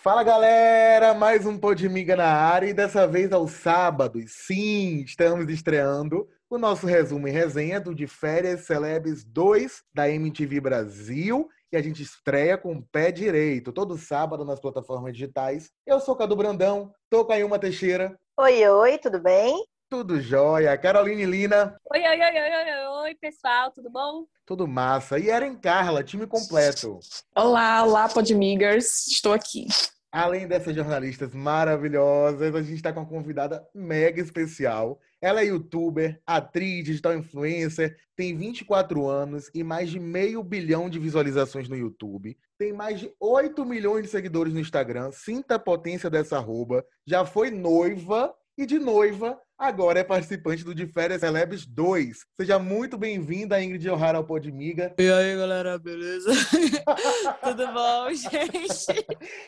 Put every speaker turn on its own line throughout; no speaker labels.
Fala galera, mais um Podmiga na área e dessa vez aos sábados. Sim, estamos estreando o nosso resumo e resenha do De Férias Celebs 2 da MTV Brasil que a gente estreia com o pé direito, todo sábado nas plataformas digitais. Eu sou Cadu Brandão, tô com a Ilma Teixeira.
Oi, oi, tudo bem?
Tudo jóia. Caroline Lina.
Oi, oi, oi, oi, oi, oi, pessoal, tudo bom?
Tudo massa. E Eren Carla, time completo.
Olá, olá, Podmigers. Estou aqui.
Além dessas jornalistas maravilhosas, a gente está com uma convidada mega especial. Ela é youtuber, atriz, digital influencer, tem 24 anos e mais de meio bilhão de visualizações no YouTube. Tem mais de 8 milhões de seguidores no Instagram. Sinta a potência dessa arroba. Já foi noiva e de noiva agora é participante do De Férias Celebs 2. Seja muito bem-vinda, Ingrid O'Hara, ao Podmiga.
E aí, galera, beleza? Tudo bom, gente?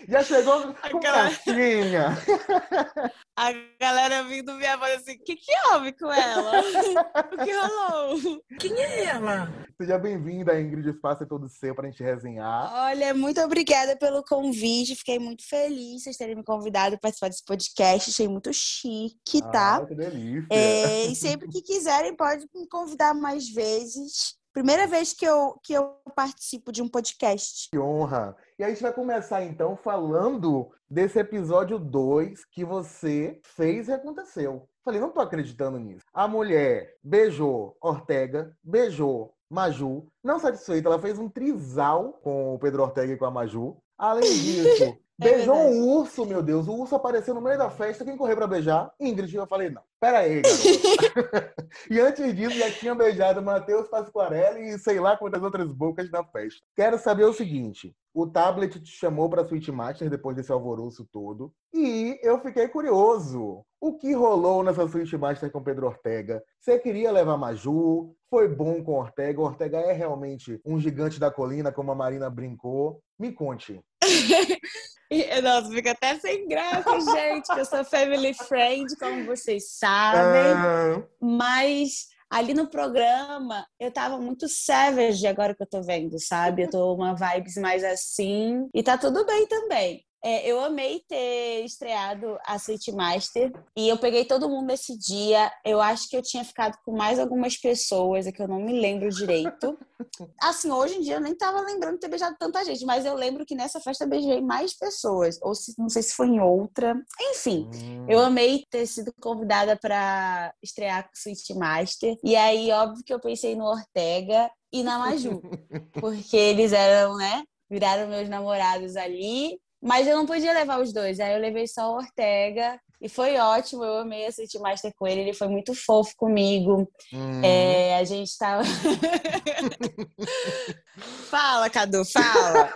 Já chegou com cara... casquinha.
A galera vindo me voz assim, o que que houve com ela? o que rolou? Quem é ela?
Seja bem-vinda, Ingrid, o espaço é todo seu para a gente resenhar.
Olha, muito obrigada pelo convite, fiquei muito feliz vocês terem me convidado para participar desse podcast, achei muito chique, tá?
Ah, que delícia!
É, e sempre que quiserem, pode me convidar mais vezes. Primeira vez que eu, que eu participo de um podcast.
Que honra! E a gente vai começar então falando desse episódio 2 que você fez e aconteceu. Falei, não tô acreditando nisso. A mulher beijou Ortega, beijou Maju. Não satisfeita, ela fez um trisal com o Pedro Ortega e com a Maju. Além disso, é beijou um urso, meu Deus. O urso apareceu no meio da festa. Quem correu para beijar? Ingrid. Eu falei, não. Pera aí, e antes disso, já tinha beijado Matheus Pasquarelli e sei lá quantas outras bocas na festa. Quero saber o seguinte: o tablet te chamou para Switchmaster depois desse alvoroço todo. E eu fiquei curioso. O que rolou nessa Switchmaster com Pedro Ortega? Você queria levar Maju? Foi bom com Ortega? Ortega é realmente um gigante da colina, como a Marina brincou? Me conte.
Nossa, fica até sem graça, gente, que eu sou family friend, como vocês sabem. Ah. Mas ali no programa eu tava muito savage agora que eu tô vendo, sabe? Eu tô uma vibes mais assim. E tá tudo bem também. É, eu amei ter estreado a Switch Master e eu peguei todo mundo nesse dia. Eu acho que eu tinha ficado com mais algumas pessoas, é que eu não me lembro direito. Assim, hoje em dia eu nem tava lembrando de ter beijado tanta gente, mas eu lembro que nessa festa eu beijei mais pessoas, ou se, não sei se foi em outra. Enfim, hum. eu amei ter sido convidada para estrear com Switch Master. E aí, óbvio que eu pensei no Ortega e na Maju, porque eles eram, né? Viraram meus namorados ali mas eu não podia levar os dois. Aí eu levei só o Ortega. E foi ótimo, eu amei a City Master com ele, ele foi muito fofo comigo. Hum. É, a gente tava. fala, Cadu, fala.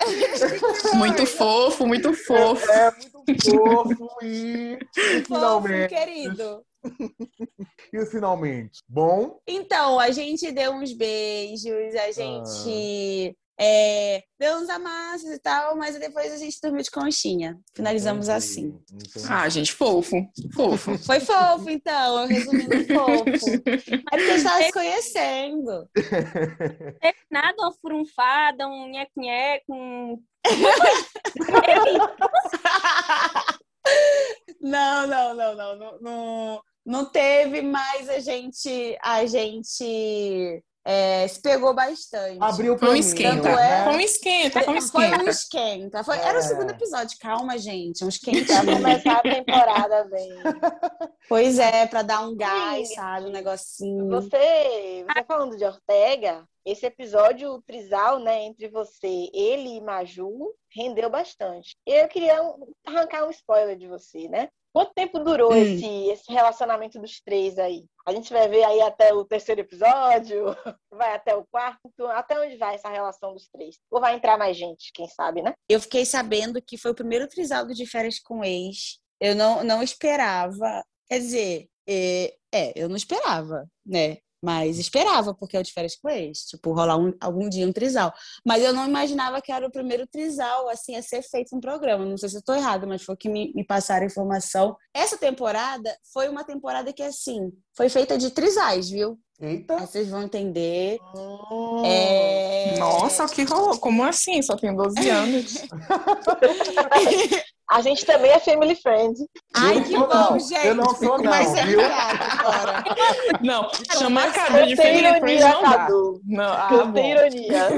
muito fofo, muito fofo.
É, é muito fofo e, e finalmente.
Fofo, querido.
e finalmente, bom?
Então, a gente deu uns beijos, a gente ah. É, deu uns amassos e tal, mas depois a gente dormiu de conchinha. Finalizamos Entendi. assim.
Entendi. Ah, gente, fofo. Fofo.
Foi fofo, então, resumindo fofo. Mas porque estava se conhecendo.
Nada, uma furunfada, um nheque-nheque, um...
não, não, não, não, não, não, não teve, mas a gente, a gente é, se pegou bastante.
Abriu
com um esquenta. É... Com um esquenta, com um esquenta.
Foi um esquenta. Foi... É. Era o segundo episódio. Calma, gente. Um esquenta. Pra começar a temporada bem. Pois é, pra dar um gás, Sim. sabe? Um negocinho.
Você, você falando de Ortega, esse episódio, o trisal, né, entre você, ele e Maju, rendeu bastante. E eu queria arrancar um spoiler de você, né? Quanto tempo durou hum. esse, esse relacionamento dos três aí? A gente vai ver aí até o terceiro episódio, vai até o quarto, até onde vai essa relação dos três? Ou vai entrar mais gente, quem sabe, né?
Eu fiquei sabendo que foi o primeiro trisal de férias com ex. Eu não, não esperava. Quer dizer, é, é, eu não esperava, né? Mas esperava, porque é o de férias com ex, tipo, rolar um, algum dia um trisal. Mas eu não imaginava que era o primeiro trisal, assim, a ser feito um programa. Não sei se eu tô errada, mas foi que me, me passaram a informação. Essa temporada foi uma temporada que, assim, foi feita de trisais, viu?
Eita!
Aí vocês vão entender.
Hum.
É...
Nossa, o que rolou? Como assim? Só tenho 12 anos.
A gente também é family friend.
Ai, que
não
bom,
não.
gente.
Eu não sou, não,
mais
viu?
aliviada agora.
Não, chamar a Cadu de Family
ironia,
não dá.
Cadu.
Não, ah,
Eu tenho ironia.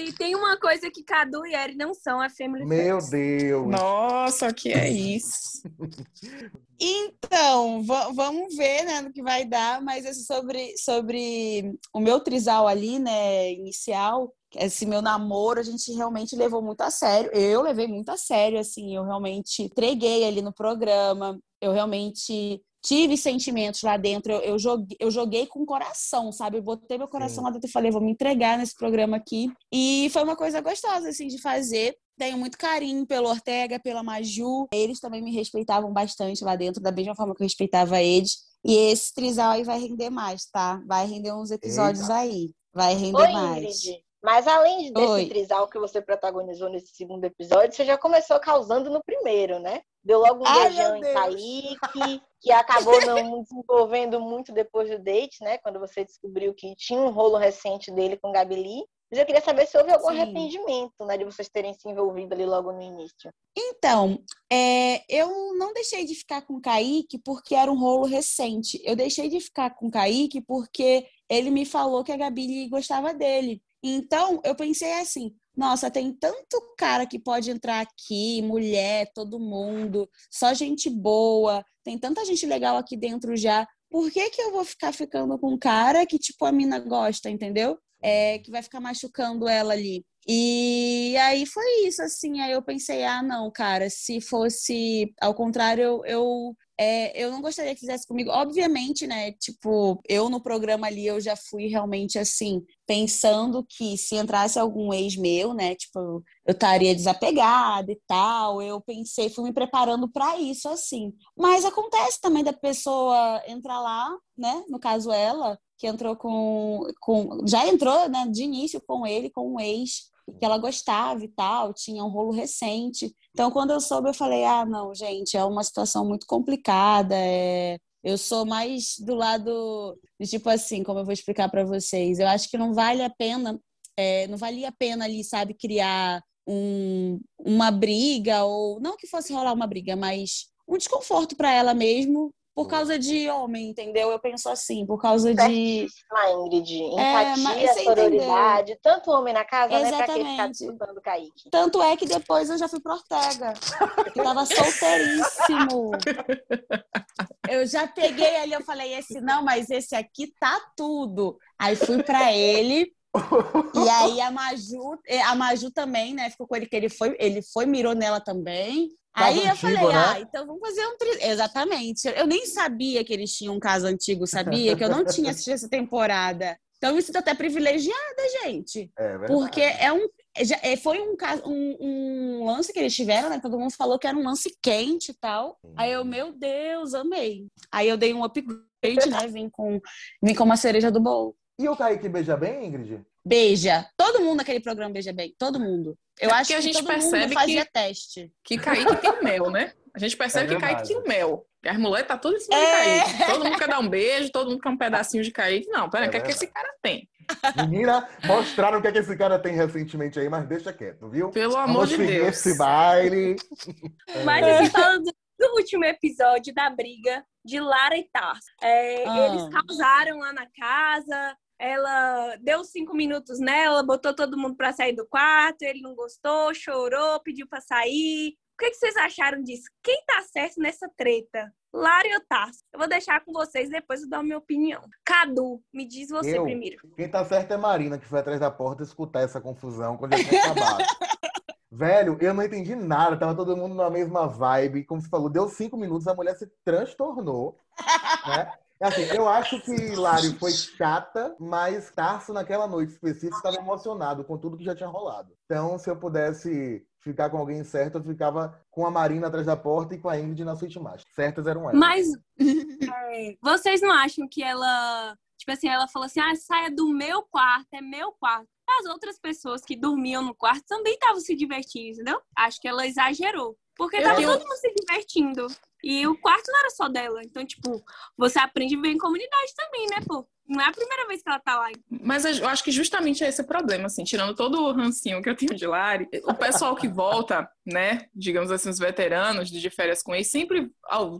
E tem uma coisa que Cadu e Eri não são, é family
Meu
friends.
Deus!
Nossa, que é isso?
Então, va- vamos ver, né, no que vai dar, mas esse sobre, sobre o meu trisal ali, né, inicial, esse meu namoro, a gente realmente levou muito a sério. Eu levei muito a sério, assim, eu realmente entreguei ali no programa, eu realmente tive sentimentos lá dentro, eu, eu, joguei, eu joguei com o coração, sabe? Eu botei meu coração
Sim.
lá dentro e falei, vou me entregar nesse programa aqui. E foi uma coisa gostosa, assim, de fazer. Tenho muito carinho pelo Ortega, pela Maju. Eles também me respeitavam bastante lá dentro, da mesma forma que eu respeitava eles. E esse trisal aí vai render mais, tá? Vai render uns episódios
Eita.
aí. Vai render
Oi,
mais.
Ingrid. Mas além desse
Oi.
trisal que você protagonizou nesse segundo episódio, você já começou causando no primeiro, né? Deu logo um
Ai,
beijão em. Kaique, que acabou não desenvolvendo muito depois do date, né? Quando você descobriu que tinha um rolo recente dele com Gabili. Mas eu queria saber se houve algum
Sim.
arrependimento, né? De vocês terem se envolvido ali logo no início.
Então, é, eu não deixei de ficar com o Kaique porque era um rolo recente. Eu deixei de ficar com o Kaique porque ele me falou que a Gabi gostava dele. Então, eu pensei assim: nossa, tem tanto cara que pode entrar aqui, mulher, todo mundo, só gente boa, tem tanta gente legal aqui dentro já. Por que, que eu vou ficar ficando com um cara que, tipo, a mina gosta, entendeu? É, que vai ficar machucando ela ali. E aí foi isso, assim. Aí eu pensei, ah, não, cara, se fosse ao contrário, eu, eu, é, eu não gostaria que fizesse comigo. Obviamente, né? Tipo, eu no programa ali, eu já fui realmente assim, pensando que se entrasse algum ex meu, né? Tipo, eu estaria desapegada e tal. Eu pensei, fui me preparando para isso, assim. Mas acontece também da pessoa entrar lá, né? No caso, ela, que entrou com. com já entrou, né, de início com ele, com um ex que ela gostava e tal, tinha um rolo recente. Então, quando eu soube, eu falei: ah, não, gente, é uma situação muito complicada. É... Eu sou mais do lado tipo assim, como eu vou explicar para vocês. Eu acho que não vale a pena, é, não valia a pena ali, sabe, criar um, uma briga ou não que fosse rolar uma briga, mas um desconforto para ela mesmo por causa de homem, entendeu? Eu penso assim, por causa de
Ingrid.
É,
Empatia,
você
sororidade. Tanto homem na casa, né? Pra que ficar
Exatamente.
disputando o Kaique?
Tanto é que depois eu já fui pro Ortega, que tava solteiríssimo. Eu já peguei ali, eu falei, esse não, mas esse aqui tá tudo. Aí fui pra ele. E aí a Maju, eh, a Maju também, né? Ficou com ele que ele foi, ele foi mirou nela também. Aí eu
antigo,
falei,
né?
ah, então vamos fazer um tri... Exatamente. Eu nem sabia que eles tinham um caso antigo, sabia? Que eu não tinha assistido essa temporada. Então me sinto até privilegiada, gente.
É verdade.
Porque é um, é, foi um, caso- um, um lance que eles tiveram, né? Todo mundo falou que era um lance quente e tal. Aí eu, meu Deus, amei. Aí eu dei um upgrade, né? Vim com, vim com uma cereja do bolo.
E o Kaique beija bem, Ingrid?
Beija. Todo mundo naquele programa beija bem. Todo mundo. Eu
É
acho
porque a
que
gente
todo
percebe
mundo fazia
que-
teste.
Que Kaique tem o mel, né? A gente percebe
É
que Kaique tem o mel. E as mulheres tá tudo em cima
É.
de Kaique. Todo mundo quer dar um beijo, todo mundo quer um pedacinho de Kaique. Não, pera,
É
o que é que esse cara tem?
Menina, mostraram o que, é que esse cara tem recentemente aí, mas deixa quieto, viu?
Pelo amor
Vamos
de Deus.
esse baile.
Mas assim, falando do último episódio da briga de Lara e Tarso. É,
Ah.
Eles causaram lá na casa. Ela deu cinco minutos nela, botou todo mundo pra sair do quarto. Ele não gostou, chorou, pediu pra sair. O que, que vocês acharam disso? Quem tá certo nessa treta? Lara e. Eu vou deixar com vocês, depois eu dou a minha opinião. Cadu, me diz você
Eu?
primeiro.
Quem tá certo é Marina, que foi atrás da porta escutar essa confusão quando já tinha acabado. Velho, eu não entendi nada, tava todo mundo na mesma vibe. Como você falou, deu cinco minutos, a mulher se transtornou. Né? É Assim, eu acho que Lário foi chata, mas Tarso, naquela noite específica, estava emocionado com tudo que já tinha rolado. Então, se eu pudesse ficar com alguém certo, eu ficava com a Marina atrás da porta e com a Ingrid na suíte master. Certas eram elas.
Mas é, vocês não acham que ela, tipo assim, ela falou assim: ah, saia do meu quarto, é meu quarto. As outras pessoas que dormiam no quarto também estavam se divertindo, entendeu? Acho que ela exagerou. Porque
Eu
tava
tenho-
todo mundo se divertindo. E o quarto não era só dela. Então, tipo, você aprende bem em comunidade também, né, pô? Não é a primeira vez que ela tá lá.
Mas eu acho que justamente é esse o problema, assim, tirando todo o rancinho que eu tenho de Lari, o pessoal que volta, né, digamos assim, os veteranos de férias com eles, sempre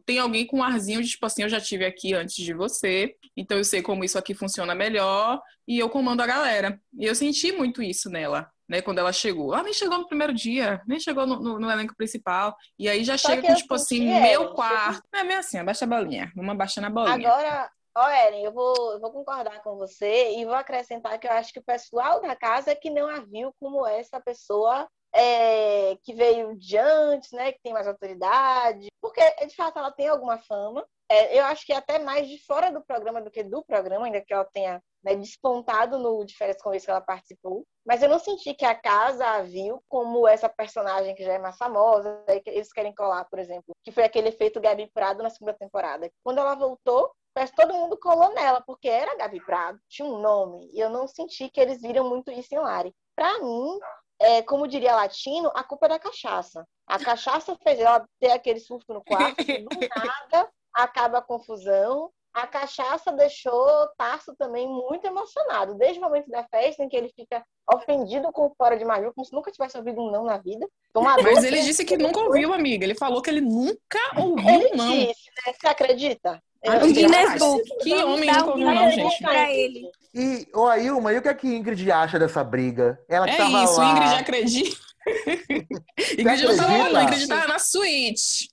tem alguém com um arzinho de, tipo assim, eu já tive aqui antes de você, então eu sei como isso aqui funciona melhor, e eu comando a galera. E eu senti muito isso nela, né, quando ela chegou. Ela nem chegou no primeiro dia, nem chegou no, no, no elenco principal. E aí já Só chega com, tipo assim, meu quarto. É meio assim, abaixa a bolinha. Vamos abaixar na bolinha.
Agora, Ó, Eren, eu vou, eu vou concordar com você e vou acrescentar que eu acho que o pessoal da casa é que não a viu como essa pessoa é, que veio de antes, né, que tem mais autoridade, porque de fato ela tem alguma fama. É, eu acho que até mais de fora do programa do que do programa, ainda que ela tenha né, despontado no de férias com isso que ela participou. Mas eu não senti que a casa a viu como essa personagem que já é mais famosa, que eles querem colar, por exemplo, que foi aquele efeito Gabi Prado na segunda temporada. Quando ela voltou, Parece que todo mundo colou nela, porque era Gabi Prado, tinha um nome, e eu não senti que eles viram muito isso em Lari. Para mim, é, como diria latino, a culpa é da cachaça. A cachaça fez ela ter aquele surto no quarto, do nada acaba a confusão. A cachaça deixou Tarso também muito emocionado, desde o momento da festa em que ele fica ofendido com o fora de Maju, como se nunca tivesse ouvido um não na vida.
Mas ele disse que nunca ouviu, amiga. Ele falou que ele nunca ouviu ele não. Disse,
né? Você acredita?
O Guinness Book.
Que homem nunca ouviu não, gente.
Pra ele.
E, ô Ailma, e o que, é que Ingrid acha dessa briga? Ela que
é
tava
isso,
lá...
Ingrid acredita. Ingrid não tava lá, Ingrid tava na suíte.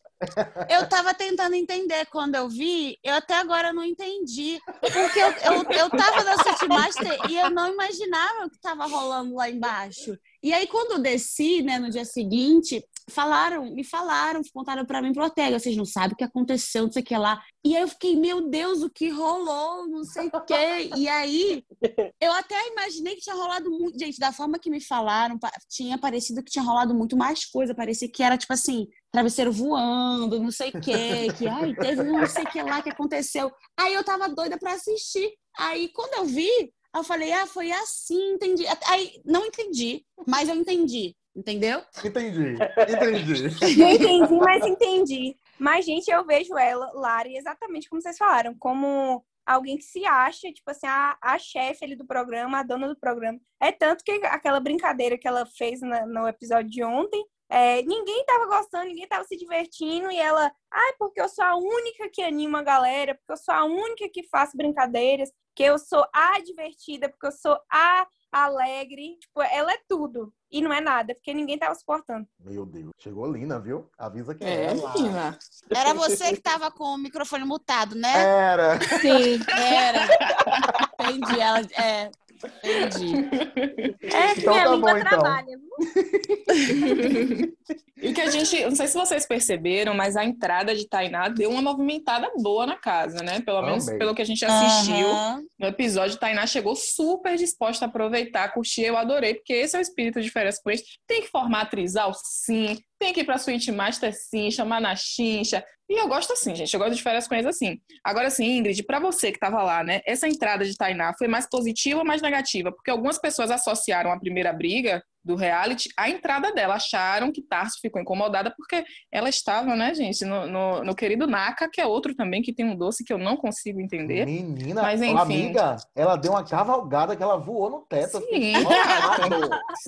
Eu tava tentando entender quando eu vi, eu até agora não entendi. Porque eu, eu, eu tava na City Master e eu não imaginava o que tava rolando lá embaixo. E aí, quando eu desci, né, no dia seguinte, falaram, me falaram, contaram para mim, pro Ortega, vocês não sabem o que aconteceu, não sei o que lá. E aí eu fiquei, meu Deus, o que rolou, não sei o quê. E aí, eu até imaginei que tinha rolado muito, gente, da forma que me falaram, tinha parecido que tinha rolado muito mais coisa, parecia que era, tipo assim, travesseiro voando, não sei o quê, que, ai, teve um não sei o que lá que aconteceu. Aí eu tava doida para assistir. Aí, quando eu vi, eu falei, ah, foi assim, entendi. Aí, não entendi, mas eu entendi, entendeu?
Entendi, entendi.
não entendi, mas entendi. Mas, gente, eu vejo ela, Lari, exatamente como vocês falaram, como alguém que se acha, tipo assim, a, a chefe ali do programa, a dona do programa. É tanto que aquela brincadeira que ela fez na, no episódio de ontem, é, ninguém tava gostando, ninguém tava se divertindo, e ela, ai, ah, porque eu sou a única que anima a galera, porque eu sou a única que faço brincadeiras, que eu sou a divertida, porque eu sou a alegre. Tipo, ela é tudo. E não é nada, porque ninguém tava suportando.
Meu Deus. Chegou Lina, viu? Avisa que
é. É, Lina.
Era você que tava com o microfone mutado, né?
Era.
Sim, era. Entendi. Ela, é, Entendi.
É que então, minha tá língua bom, então. trabalha.
e que a gente, não sei se vocês perceberam, mas a entrada de Tainá deu uma movimentada boa na casa, né? Pelo menos pelo que a gente assistiu uhum. no episódio, Tainá chegou super disposta a aproveitar, curtir, eu adorei, porque esse é o espírito de férias com Tem que formar trisal, sim. Tem que ir pra Suíte Master, sim. Chamar na chincha. E eu gosto assim, gente. Eu gosto de férias com assim. Agora, assim, Ingrid, para você que tava lá, né? Essa entrada de Tainá foi mais positiva ou mais negativa? Porque algumas pessoas associaram a primeira briga do reality, a entrada dela. Acharam que Tarso ficou incomodada porque ela estava, né, gente, no, no, no, querido Naka, que é outro também que tem um doce que eu não consigo entender.
Menina, mas enfim. amiga, ela deu uma cavalgada que ela voou no teto.
Sim.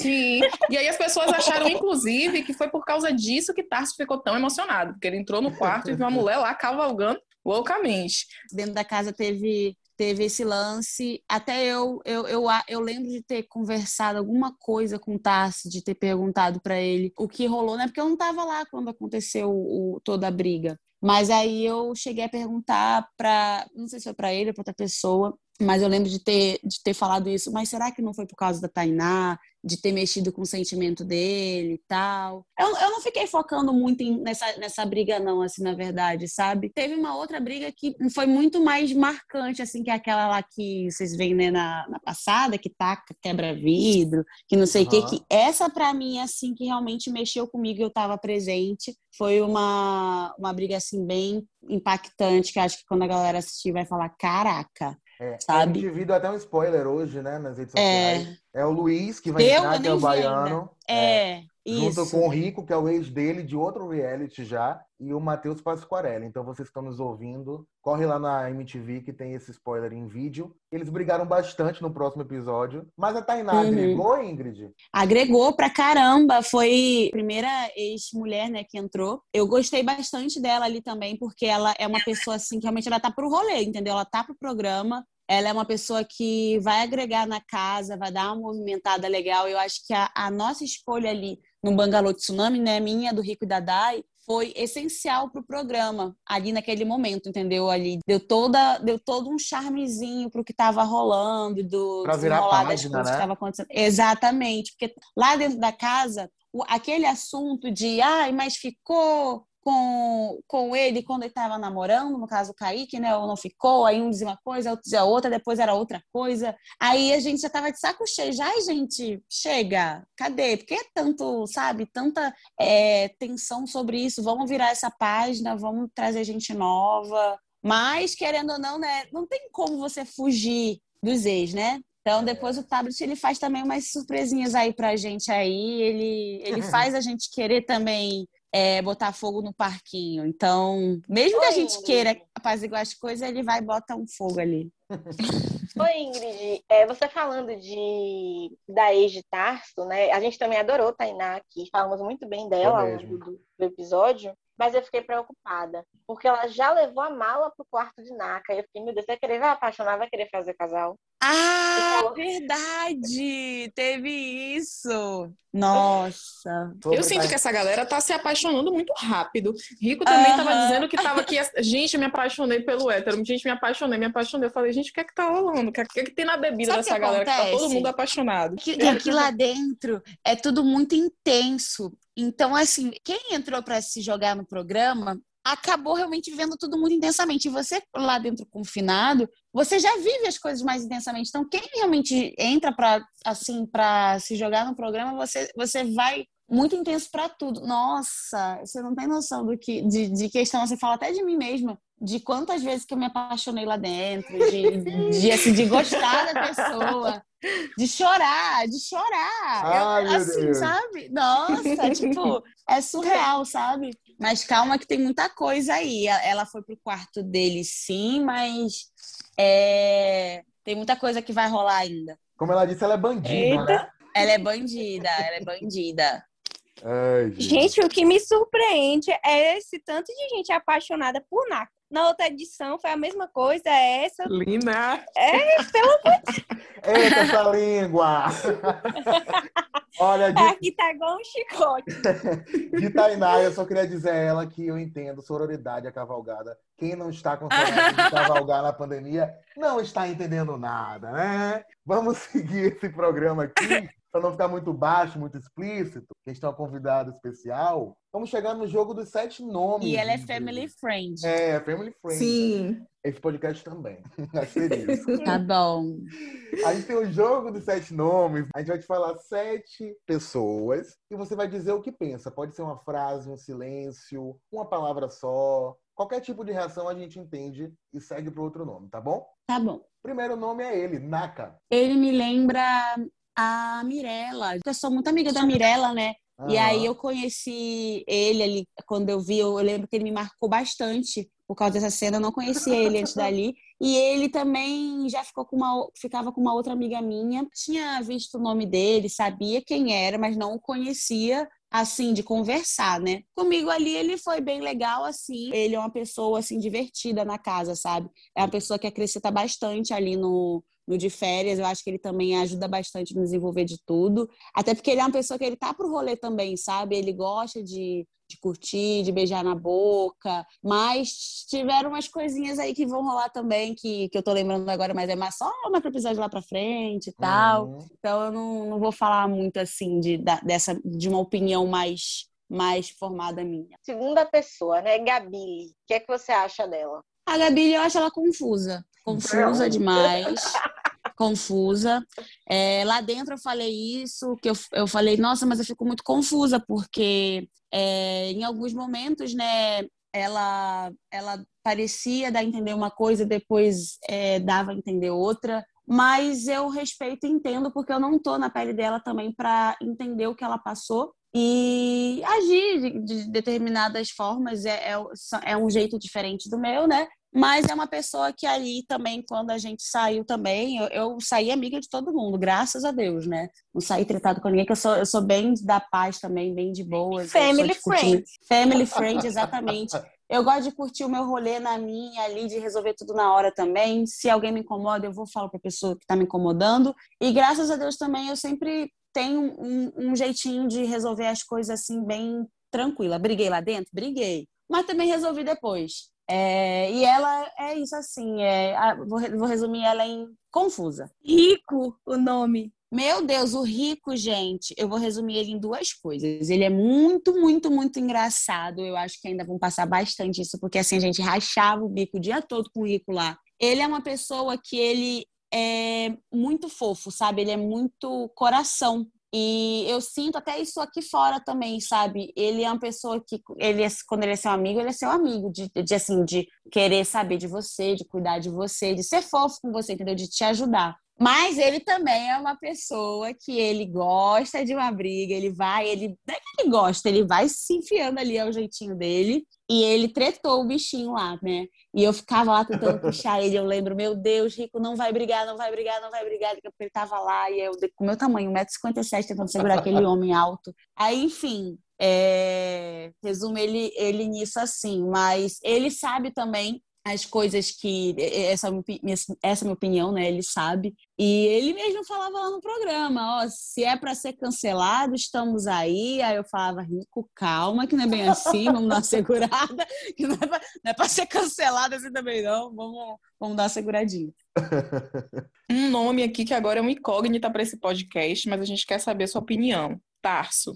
Sim. E aí as pessoas acharam, inclusive, que foi por causa disso que Tarso ficou tão emocionado, porque ele entrou no quarto e viu uma mulher lá cavalgando loucamente.
Dentro da casa teve teve esse lance. Até eu, eu, eu, eu lembro de ter conversado alguma coisa com o Tassi, de ter perguntado para ele o que rolou, né? Porque eu não estava lá quando aconteceu o, toda a briga. Mas aí eu cheguei a perguntar para, não sei se foi para ele ou para outra pessoa, mas eu lembro de ter, de ter falado isso. Mas será que não foi por causa da Tainá? De ter mexido com o sentimento dele e tal? Eu, eu não fiquei focando muito em, nessa, nessa briga, não, assim, na verdade, sabe? Teve uma outra briga que foi muito mais marcante, assim, que aquela lá que vocês veem, né, na, na passada, que taca, quebra vidro, que não sei o uhum. que. Que essa, para mim, assim, que realmente mexeu comigo, eu tava presente. Foi uma, uma briga, assim, bem impactante, que acho que quando a galera assistir vai falar, caraca,
é, sabe? A gente viu até um spoiler hoje, né, nas redes é. sociais. É, o Luiz que vai Deu, entrar, que é o baiano.
É. é.
Junto Isso. com o Rico, que é o ex dele, de outro reality já, e o Matheus Pasquarelli. Então, vocês estão nos ouvindo, corre lá na MTV que tem esse spoiler em vídeo. Eles brigaram bastante no próximo episódio. Mas a Tainá uhum. agregou, Ingrid?
Agregou pra caramba. Foi a primeira ex-mulher, né, que entrou. Eu gostei bastante dela ali também, porque ela é uma pessoa, assim, que realmente ela tá pro rolê, entendeu? Ela tá pro programa. Ela é uma pessoa que vai agregar na casa, vai dar uma movimentada legal. Eu acho que a, a nossa escolha ali no Bangalô Tsunami, né, minha, do Rico e da Dai, foi essencial para o programa ali naquele momento, entendeu? Ali deu toda, deu todo um charmezinho para o que estava rolando, do
pra virar página, das coisas né? que
estava acontecendo. Exatamente, porque lá dentro da casa, o, aquele assunto de, ai, mas ficou com, com ele quando ele estava namorando, no caso o Kaique, né? Ou não ficou, aí um dizia uma coisa, outro dizia outra, depois era outra coisa. Aí a gente já estava de saco cheio. Já, ai, gente, chega, cadê? Porque é tanto, sabe, tanta é, tensão sobre isso. Vamos virar essa página, vamos trazer gente nova. Mas, querendo ou não, né? Não tem como você fugir dos ex, né? Então, depois o tablet ele faz também umas surpresinhas aí pra gente aí. Ele, ele faz a gente querer também é, botar fogo no parquinho. Então, mesmo que a gente queira apaziguar as coisas, ele vai botar um fogo ali.
Oi, Ingrid, é, você falando de da ex de Tarso, né? A gente também adorou Tainá aqui, falamos muito bem dela ao longo do, do episódio mas eu fiquei preocupada, porque ela já levou a mala pro quarto de Naka. E eu fiquei, meu Deus, vai querer, vai apaixonar, vai querer fazer casal.
Ah, falou... verdade! Teve isso! Nossa!
Eu sinto que essa galera tá se apaixonando muito rápido. Rico também uh -huh. tava dizendo que tava aqui. Gente, eu me apaixonei pelo hétero. Gente, me apaixonei, me apaixonei. Eu falei, gente, o que é que tá rolando? O que é que, tem na bebida Sabe dessa galera que tá todo mundo apaixonado?
Que, que lá dentro é tudo muito intenso. Então, assim, quem entrou para se jogar no programa acabou realmente vivendo tudo muito intensamente. E você lá dentro confinado, você já vive as coisas mais intensamente. Então, quem realmente entra para assim para se jogar no programa, você você vai muito intenso para tudo. Nossa, você não tem noção do que de, de questão. Você fala até de mim mesma, de quantas vezes que eu me apaixonei lá dentro, de, de, assim, de gostar da pessoa, de chorar, de chorar. Ai, eu, assim, Deus. sabe? Nossa, tipo, é surreal, sabe? Mas calma que tem muita coisa aí. Ela foi pro quarto dele, sim, mas é... tem muita coisa que vai rolar ainda.
Como ela disse, ela é bandida, Eita. né?
Ela é bandida, ela é bandida.
Ai, gente. gente. o que me surpreende é esse tanto de gente apaixonada por Naka. Na outra edição foi a mesma coisa, é essa.
Linda!
É, pelo amor de
Eita, essa língua! Olha, de...
Aqui tá igual um chicote.
de Tainá, eu só queria dizer a ela que eu entendo sororidade a cavalgada. Quem não está com de cavalgar na pandemia não está entendendo nada, né? Vamos seguir esse programa aqui para não ficar muito baixo, muito explícito, que está um convidado especial, vamos chegar no jogo dos sete nomes.
E ela é family friend.
É, family friend.
Sim.
Esse podcast também.
tá bom.
A gente tem o jogo dos sete nomes. A gente vai te falar sete pessoas e você vai dizer o que pensa. Pode ser uma frase, um silêncio, uma palavra só. Qualquer tipo de reação a gente entende e segue para outro nome, tá bom?
Tá bom.
Primeiro nome é ele, Naka.
Ele me lembra a Mirella. Eu sou muito amiga da Mirella, né? E aí eu conheci ele ali, quando eu vi, eu lembro que ele me marcou bastante por causa dessa cena, eu não conhecia ele antes dali. E ele também já ficou com uma, ficava com uma outra amiga minha. Tinha visto o nome dele, sabia quem era, mas não o conhecia assim de conversar, né? Comigo ali ele foi bem legal assim. Ele é uma pessoa assim divertida na casa, sabe? É uma pessoa que acrescenta bastante ali no no de férias, eu acho que ele também ajuda bastante no desenvolver de tudo. Até porque ele é uma pessoa que ele tá pro rolê também, sabe? Ele gosta de, de curtir, de beijar na boca. Mas tiveram umas coisinhas aí que vão rolar também, que, que eu tô lembrando agora, mas é mais só mais pro episódio lá pra frente e tal. Uhum. Então eu não, não vou falar muito assim de, da, dessa, de uma opinião mais, mais formada minha.
Segunda pessoa, né? Gabi. O que é que você acha dela?
A Gabi, eu acho ela confusa. Confusa demais. confusa. É, lá dentro eu falei isso, que eu, eu falei, nossa, mas eu fico muito confusa, porque é, em alguns momentos, né, ela, ela parecia dar a entender uma coisa, depois é, dava a entender outra. Mas eu respeito e entendo, porque eu não tô na pele dela também para entender o que ela passou. e agir de, de determinadas formas é, é, é, um jeito diferente do meu, né? Mas é uma pessoa que ali também, quando a gente saiu também, eu, eu saí amiga de todo mundo, graças a Deus, né? Não saí tratado com ninguém, que eu sou, eu sou bem da paz também, bem de boas.
Family friend.
Family friend, exatamente. Eu gosto de curtir o meu rolê na minha ali, de resolver tudo na hora também. Se alguém me incomoda, eu vou falar para a pessoa que está me incomodando. E graças a Deus também eu sempre tenho um, um, jeitinho de resolver as coisas assim, bem tranquila. Briguei lá dentro? Briguei. Mas também resolvi depois. É, e ela é isso assim, é, vou, vou resumir ela em confusa.
Rico o nome.
Meu Deus, o rico, gente, eu vou resumir ele em duas coisas. Ele é muito, muito, muito engraçado. Eu acho que ainda vão passar bastante isso, porque assim a gente rachava o bico o dia todo com o rico lá. Ele é uma pessoa que ele é muito fofo, sabe? Ele é muito coração. E eu sinto até isso aqui fora também, sabe? Ele é uma pessoa que, ele é, quando ele é seu amigo, ele é seu amigo, de, de assim, de querer saber de você, de cuidar de você, de ser fofo com você, entendeu? De te ajudar. Mas ele também é uma pessoa que ele gosta de uma briga, ele vai, ele não é que ele gosta, ele vai se enfiando ali ao jeitinho dele. E ele tretou o bichinho lá, né? E eu ficava lá tentando puxar ele. Eu lembro, meu Deus, Rico, não vai brigar, não vai brigar, não vai brigar. Porque ele tava lá e eu, com meu tamanho, 1,57m, tentando segurar aquele homem alto. Aí, enfim, é... resumo ele, ele nisso assim. Mas ele sabe também as coisas que essa essa é minha opinião, né? Ele sabe e ele mesmo falava lá no programa, ó, se é para ser cancelado, estamos aí. Aí eu falava, Rico, calma, que não é bem assim, vamos dar uma segurada, que não é para é ser cancelado assim também não, vamos, vamos dar uma seguradinha.
Um nome aqui que agora é um incógnita para esse podcast, mas a gente quer saber sua opinião. Tarso.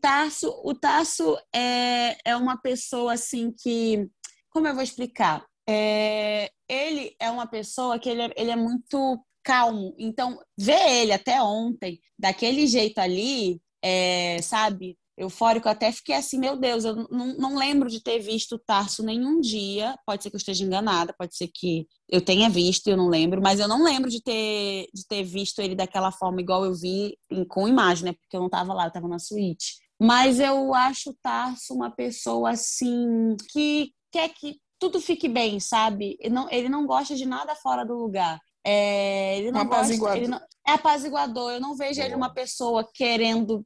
Tarso, o Tarso é, é uma pessoa assim que, como eu vou explicar? É, ele é uma pessoa que ele é, ele é muito calmo. Então, ver ele até ontem, daquele jeito ali, é, sabe, eufórico, até fiquei assim, meu Deus, eu não, não lembro de ter visto o Tarso nenhum dia. Pode ser que eu esteja enganada, pode ser que eu tenha visto, eu não lembro, mas eu não lembro de ter, de ter visto ele daquela forma igual eu vi com imagem, né? Porque eu não estava lá, eu estava na suíte. Mas eu acho o Tarso uma pessoa assim que quer que tudo fique bem, sabe? Ele não, ele não gosta de nada fora do lugar. É, ele não um gosta, ele não, é apaziguador. Eu não vejo ele uma pessoa querendo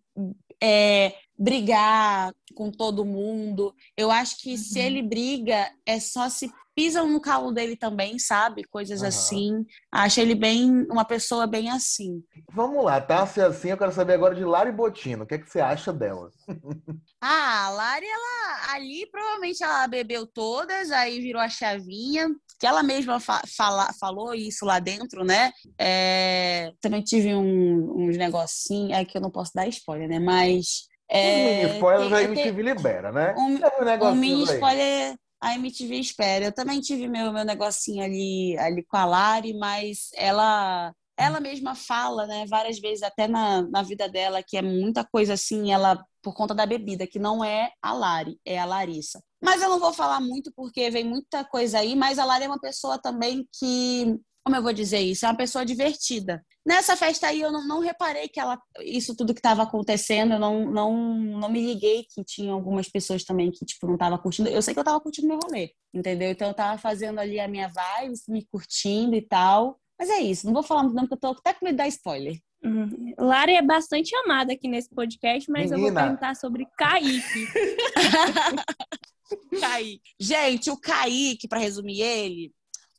é, brigar com todo mundo. Eu acho que uhum. se ele briga, é só se pisam no calo dele também, sabe? Coisas uhum. assim. Acho ele bem uma pessoa bem assim.
Vamos lá, tá? Se é assim, eu quero saber agora de Lari Botino. O que, é que você acha dela?
ah, a Lari, ela ali provavelmente ela bebeu todas, aí virou a chavinha. Que ela mesma fa fala, falou isso lá dentro, né? É, também tive um, uns negocinhos, é que eu não posso dar spoiler, né? Mas.
É, um mini spoiler a MTV libera, né?
Um, um, um mini spoiler a MTV espera. Eu também tive meu, meu negocinho ali, ali com a Lari, mas ela ela mesma fala, né, várias vezes, até na, na vida dela, que é muita coisa assim, ela, por conta da bebida, que não é a Lari, é a Larissa. Mas eu não vou falar muito porque vem muita coisa aí, mas a Lari é uma pessoa também que como eu vou dizer isso? É uma pessoa divertida. Nessa festa aí eu não, não reparei que ela isso tudo que estava acontecendo, eu não, não, não me liguei que tinha algumas pessoas também que tipo não tava curtindo. Eu sei que eu tava curtindo meu rolê, entendeu? Então eu tava fazendo ali a minha vibe, me curtindo e tal. Mas é isso, não vou falar muito não, porque eu tô até com medo de dar spoiler.
Uhum. Lara é bastante amada aqui nesse podcast, mas Menina. eu vou perguntar sobre Kaique.
Kaique. Gente, o Kaique, para resumir ele,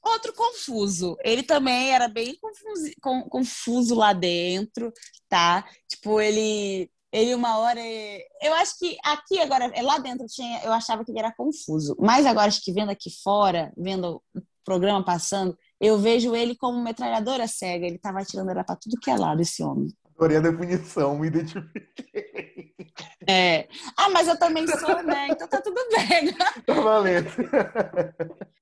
Outro confuso. Ele também era bem confuso, confuso lá dentro, tá? Tipo, ele ele uma hora. Eu acho que aqui agora, lá dentro tinha, eu achava que ele era confuso. Mas agora, acho que vendo aqui fora, vendo o programa passando, eu vejo ele como metralhadora cega. Ele tava atirando era pra tudo que é lado, esse homem.
Adorei a definição, me identifiquei.
É. Ah, mas eu também sou, né? Então tá tudo bem.
Tá valendo.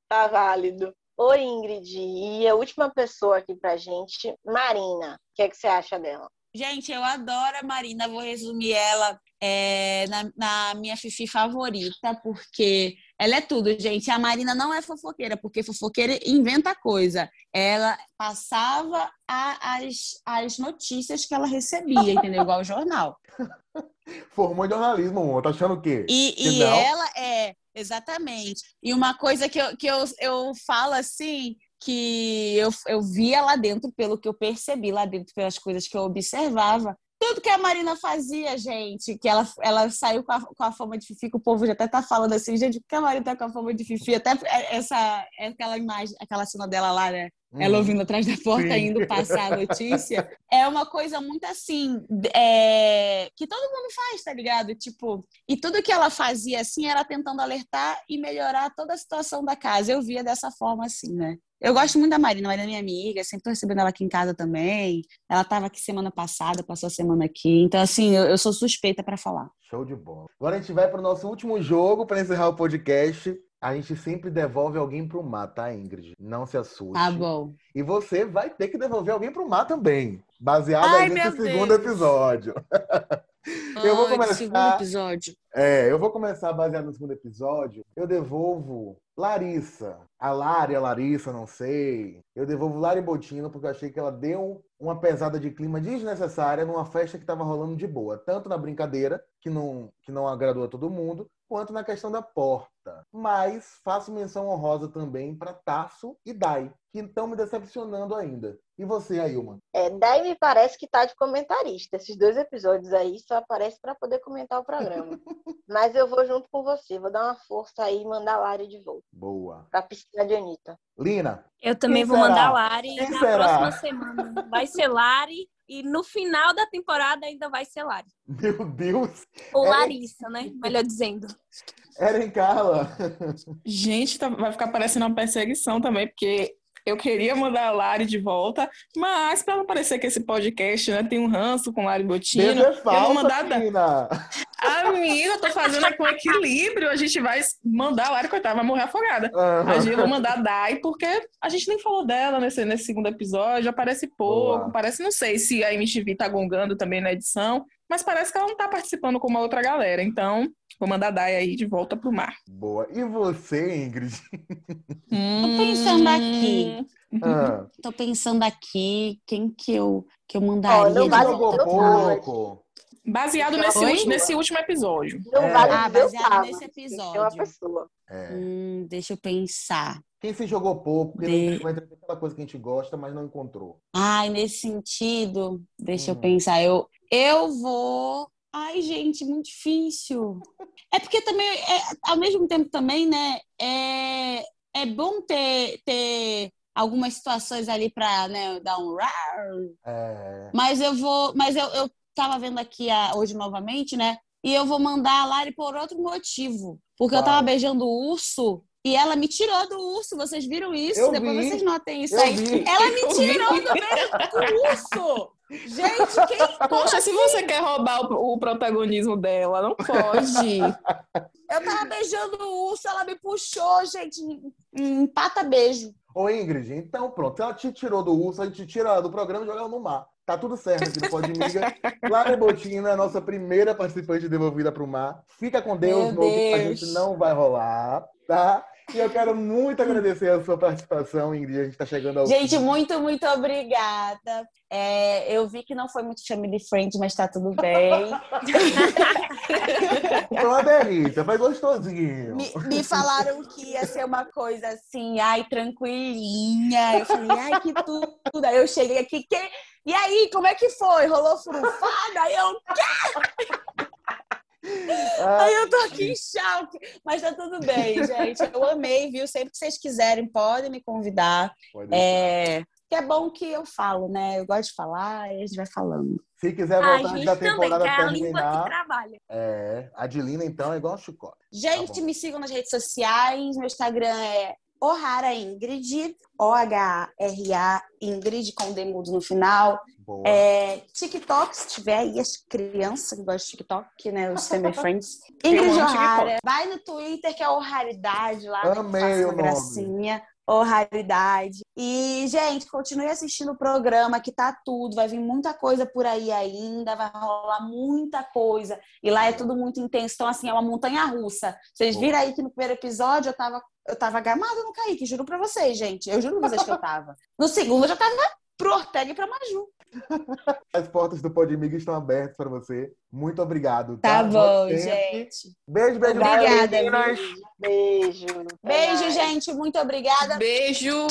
Tá válido. Oi, Ingrid. E a última pessoa aqui pra gente, Marina. O que, é que você acha dela?
Gente, eu adoro a Marina. Vou resumir ela é, na, na, minha Fifi favorita, porque ela é tudo, gente. A Marina não é fofoqueira, porque fofoqueira inventa coisa. Ela passava a, as, as notícias que ela recebia, entendeu? Igual o jornal.
Formou jornalismo, tá achando o quê?
E, e ela é, exatamente. E uma coisa que eu, que eu, eu falo assim, que eu, eu via lá dentro, pelo que eu percebi lá dentro, pelas coisas que eu observava, tudo que a Marina fazia, gente, que ela, ela saiu com a, com a fama de Fifi, que o povo já até tá falando assim, gente, por que a Marina tá com a fama de Fifi? Até essa, aquela imagem, aquela cena dela lá, né? Hum. Ela ouvindo atrás da porta, Sim. indo passar a notícia. é uma coisa muito assim, é, que todo mundo faz, tá ligado? Tipo, e tudo que ela fazia assim era tentando alertar e melhorar toda a situação da casa. Eu via dessa forma assim, né? Eu gosto muito da Marina, a Marina é minha amiga, sempre tô recebendo ela aqui em casa também. Ela estava aqui semana passada, passou a semana aqui. Então, assim, eu, eu sou suspeita para falar.
Show de bola. Agora a gente vai para o nosso último jogo para encerrar o podcast. A gente sempre devolve alguém pro mar, tá, Ingrid? Não se assuste.
Tá bom.
E você vai ter que devolver alguém pro mar também, baseado Ai, nesse segundo Deus. episódio.
eu vou começar. Segundo episódio.
É, eu vou começar baseado no segundo episódio. Eu devolvo Larissa. A Lari, a Larissa, não sei. Eu devolvo Lari Botino porque eu achei que ela deu uma pesada de clima desnecessária numa festa que estava rolando de boa. Tanto na brincadeira, que não, que não agradou a todo mundo, quanto na questão da porta. Mas faço menção honrosa também para Tasso e Dai, que estão me decepcionando ainda. E você, Ailma?
É, Dai me parece que tá de comentarista. Esses dois episódios aí só aparece para poder comentar o programa. Mas eu vou junto com você, vou dar uma força aí e mandar a Lari de volta.
Boa.
Pra piscina de Anitta.
Lina.
Eu também vou será? mandar a Lari Quem na será? próxima semana. Vai ser Lari e no final da temporada ainda vai ser Lari.
Meu Deus!
Ou é... Larissa, né? Melhor dizendo.
Eren Carla.
Gente, tá, vai ficar parecendo uma perseguição também, porque eu queria mandar a Lari de volta, mas para não parecer que esse podcast né, tem um ranço com Lari Botino,
é falsa, eu vou mandar.
Amiga, eu tô fazendo aqui um equilíbrio. A gente vai mandar a Lari, coitada, vai morrer afogada. Uhum. A gente vai mandar a Dai, porque a gente nem falou dela nesse, nesse segundo episódio. Aparece pouco. Boa. Parece, não sei se a MTV tá gongando também na edição, mas parece que ela não tá participando com uma outra galera. Então, Vou mandar a Dai aí de volta pro mar.
Boa. E você, Ingrid?
Hum... Tô pensando aqui. Ah. Tô pensando aqui quem que eu, que eu mandaria.
Oh, jogou pouco.
Baseado nesse, nesse último episódio.
Não é. vale ah,
baseado nesse episódio.
uma pessoa.
É. Hum, deixa eu pensar.
Quem se jogou pouco, porque de... não aquela coisa que a gente gosta, mas não encontrou.
Ai, nesse sentido, deixa hum. eu pensar. Eu, eu vou Ai, gente, muito difícil. É porque também, é, ao mesmo tempo também, né, é, é bom ter, ter algumas situações ali para né, dar um é... Mas eu vou, mas eu, eu tava vendo aqui a, hoje novamente, né, e eu vou mandar a Lari por outro motivo. Porque eu tava beijando o urso e ela me tirou do urso, vocês viram isso?
Eu
Depois
vi.
vocês notem isso
eu
aí.
Vi.
Ela me tirou do beijo do urso! Gente, quem.
Poxa, se você quer roubar o, o, protagonismo dela, não pode.
Eu tava beijando o urso, ela me puxou, gente. Empata beijo.
Ô, Ingrid, então pronto. Se ela te tirou do urso, a gente tira do programa e joga ela no mar. Tá tudo certo aqui no Pode Miga. Clara Botina, nossa primeira participante devolvida pro mar. Fica com Deus,
Meu Deus.
a gente não vai rolar, tá? E eu quero muito agradecer a sua participação, Ingrid. A gente está chegando ao
Gente, fim. muito, muito obrigada. É, eu vi que não foi muito family friend, mas está tudo bem.
foi uma delícia, foi gostosinho.
Me, me, falaram que ia ser uma coisa assim, ai, tranquilinha. Eu falei, ai, que tudo. Aí eu cheguei aqui, que... e aí, como é que foi? Rolou furufada? Aí eu, quê? Aí eu tô aqui em choque, mas tá tudo bem, gente. Eu amei, viu? Sempre que vocês quiserem, podem me convidar. Pode é, que é bom que eu falo, né? Eu gosto de falar e a gente vai falando.
Se quiser voltar antes da temporada
também,
terminar.
A trabalha.
É, a Dilina, então, é igual a chicote.
Gente, tá me sigam nas redes sociais. Meu Instagram é Ohara Ingrid, O-H-R-A Ingrid com demudo no final. É, TikTok, se tiver aí as crianças que gostam de TikTok, né? Os family friends. Ingrid Ohara. Vai no Twitter, que é o Raridade lá.
Amei
o gracinha. Ou raridade. E, gente, continue assistindo o programa, que tá tudo. Vai vir muita coisa por aí ainda, vai rolar muita coisa. E lá é tudo muito intenso. Então, assim, é uma montanha russa. Vocês viram aí que no primeiro episódio eu tava, eu tava gamada no Kaique, juro pra vocês, gente. Eu juro pra vocês que eu tava. No segundo eu já tava pro Ortega e pra Maju.
As portas do Podmiga estão abertas para você. Muito obrigado.
Tá, tá bom, gente.
Beijo, beijo.
Obrigada,
beijo. Beijo.
Beijo, gente. Muito obrigada.
Beijo.